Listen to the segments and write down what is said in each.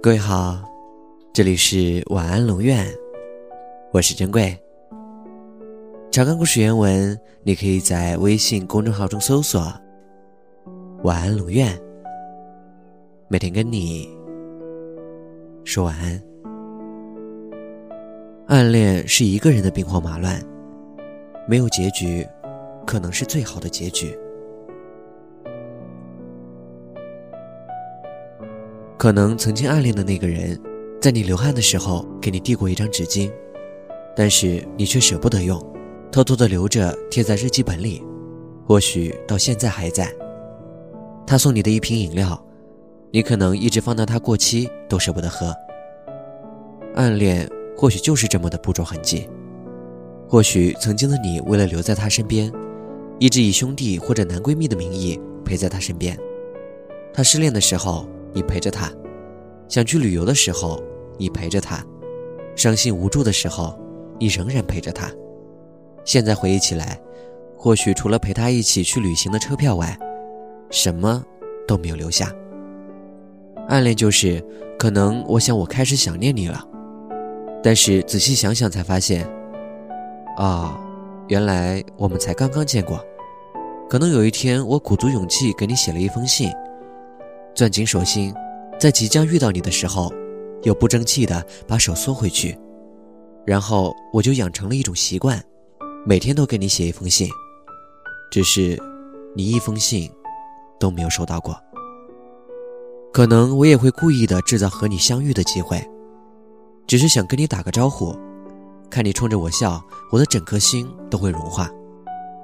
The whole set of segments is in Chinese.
各位好，这里是晚安龙院，我是珍贵。查看故事原文，你可以在微信公众号中搜索“晚安龙院”，每天跟你说晚安。暗恋是一个人的兵荒马乱，没有结局，可能是最好的结局。可能曾经暗恋的那个人，在你流汗的时候给你递过一张纸巾，但是你却舍不得用，偷偷的留着贴在日记本里，或许到现在还在。他送你的一瓶饮料，你可能一直放到它过期都舍不得喝。暗恋或许就是这么的不着痕迹，或许曾经的你为了留在他身边，一直以兄弟或者男闺蜜的名义陪在他身边，他失恋的时候。你陪着他，想去旅游的时候，你陪着他；伤心无助的时候，你仍然陪着他。现在回忆起来，或许除了陪他一起去旅行的车票外，什么都没有留下。暗恋就是，可能我想我开始想念你了，但是仔细想想才发现，啊，原来我们才刚刚见过。可能有一天我鼓足勇气给你写了一封信。攥紧手心，在即将遇到你的时候，又不争气的把手缩回去，然后我就养成了一种习惯，每天都给你写一封信，只是你一封信都没有收到过。可能我也会故意的制造和你相遇的机会，只是想跟你打个招呼，看你冲着我笑，我的整颗心都会融化。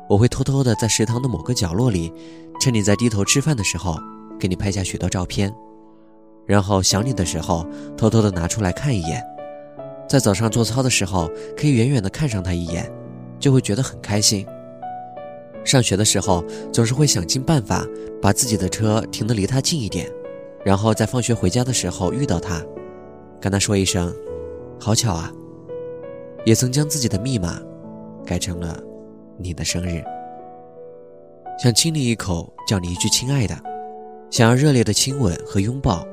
我会偷偷的在食堂的某个角落里，趁你在低头吃饭的时候。给你拍下许多照片，然后想你的时候，偷偷的拿出来看一眼。在早上做操的时候，可以远远的看上他一眼，就会觉得很开心。上学的时候，总是会想尽办法把自己的车停得离他近一点，然后在放学回家的时候遇到他，跟他说一声“好巧啊”。也曾将自己的密码改成了你的生日，想亲你一口，叫你一句“亲爱的”。想要热烈的亲吻和拥抱，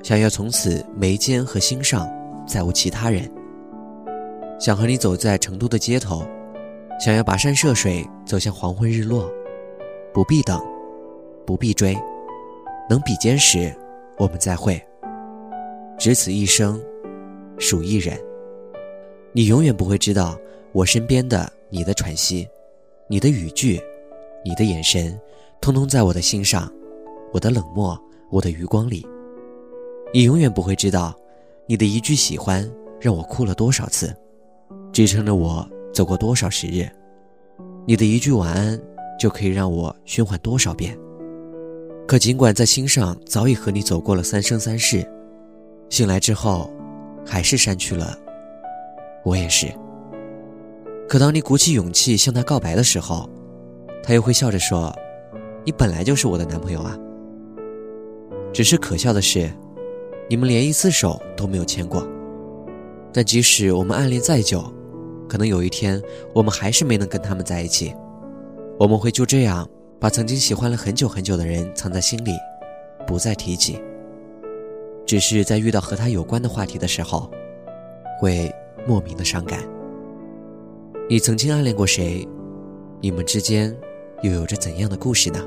想要从此眉间和心上再无其他人。想和你走在成都的街头，想要跋山涉水走向黄昏日落，不必等，不必追，能比肩时，我们再会。只此一生，属一人。你永远不会知道，我身边的你的喘息，你的语句，你的眼神，通通在我的心上。我的冷漠，我的余光里，你永远不会知道，你的一句喜欢让我哭了多少次，支撑着我走过多少时日，你的一句晚安就可以让我循环多少遍。可尽管在心上早已和你走过了三生三世，醒来之后，还是删去了。我也是。可当你鼓起勇气向他告白的时候，他又会笑着说：“你本来就是我的男朋友啊。”只是可笑的是，你们连一次手都没有牵过。但即使我们暗恋再久，可能有一天我们还是没能跟他们在一起。我们会就这样把曾经喜欢了很久很久的人藏在心里，不再提起。只是在遇到和他有关的话题的时候，会莫名的伤感。你曾经暗恋过谁？你们之间又有着怎样的故事呢？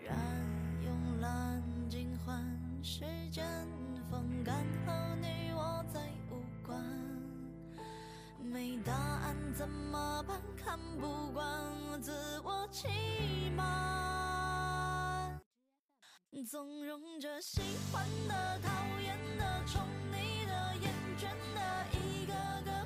尽时间风干后你我再无关。没答案怎么办？看不惯自我欺瞒，纵容着喜欢的。讨厌的、宠你的、厌倦的，一个个。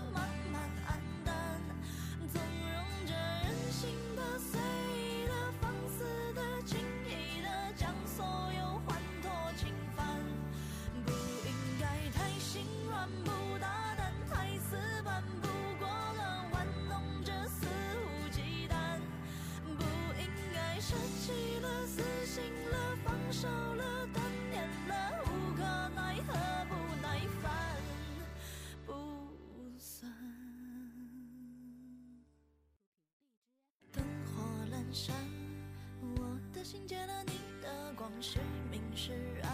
山，我的心借了你的光，是明是暗，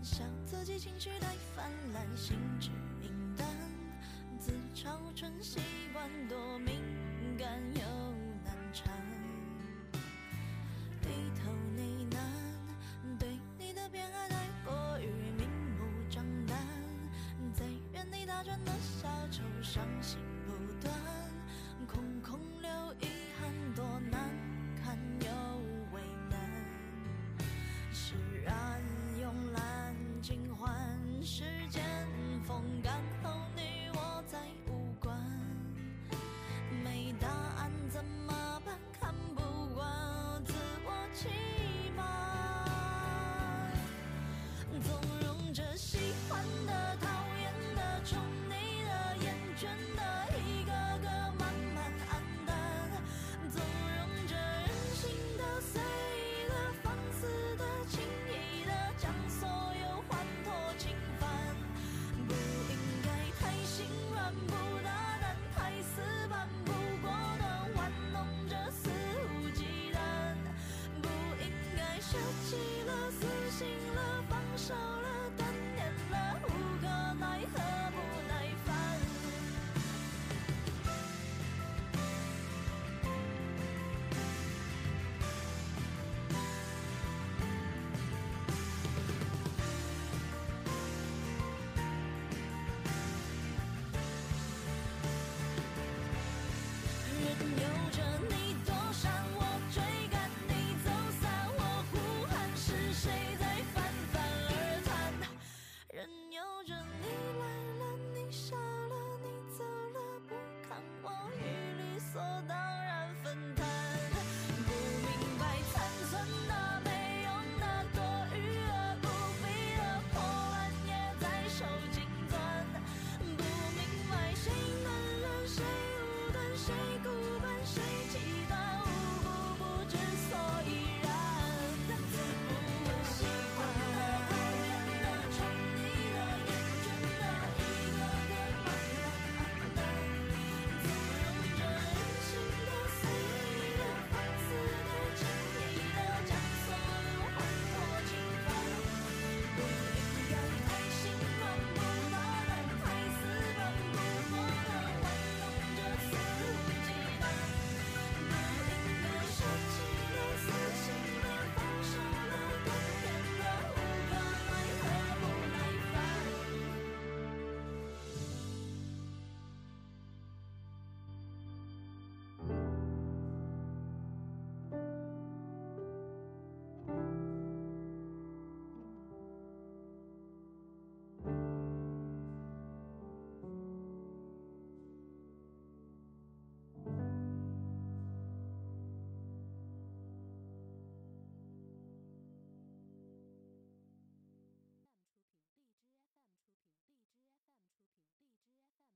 笑自己情绪太泛滥，心智明淡，自嘲成习惯，多敏感又难缠，低头呢喃，对你的偏爱太过于明目张胆，在原地打转的小丑，伤心。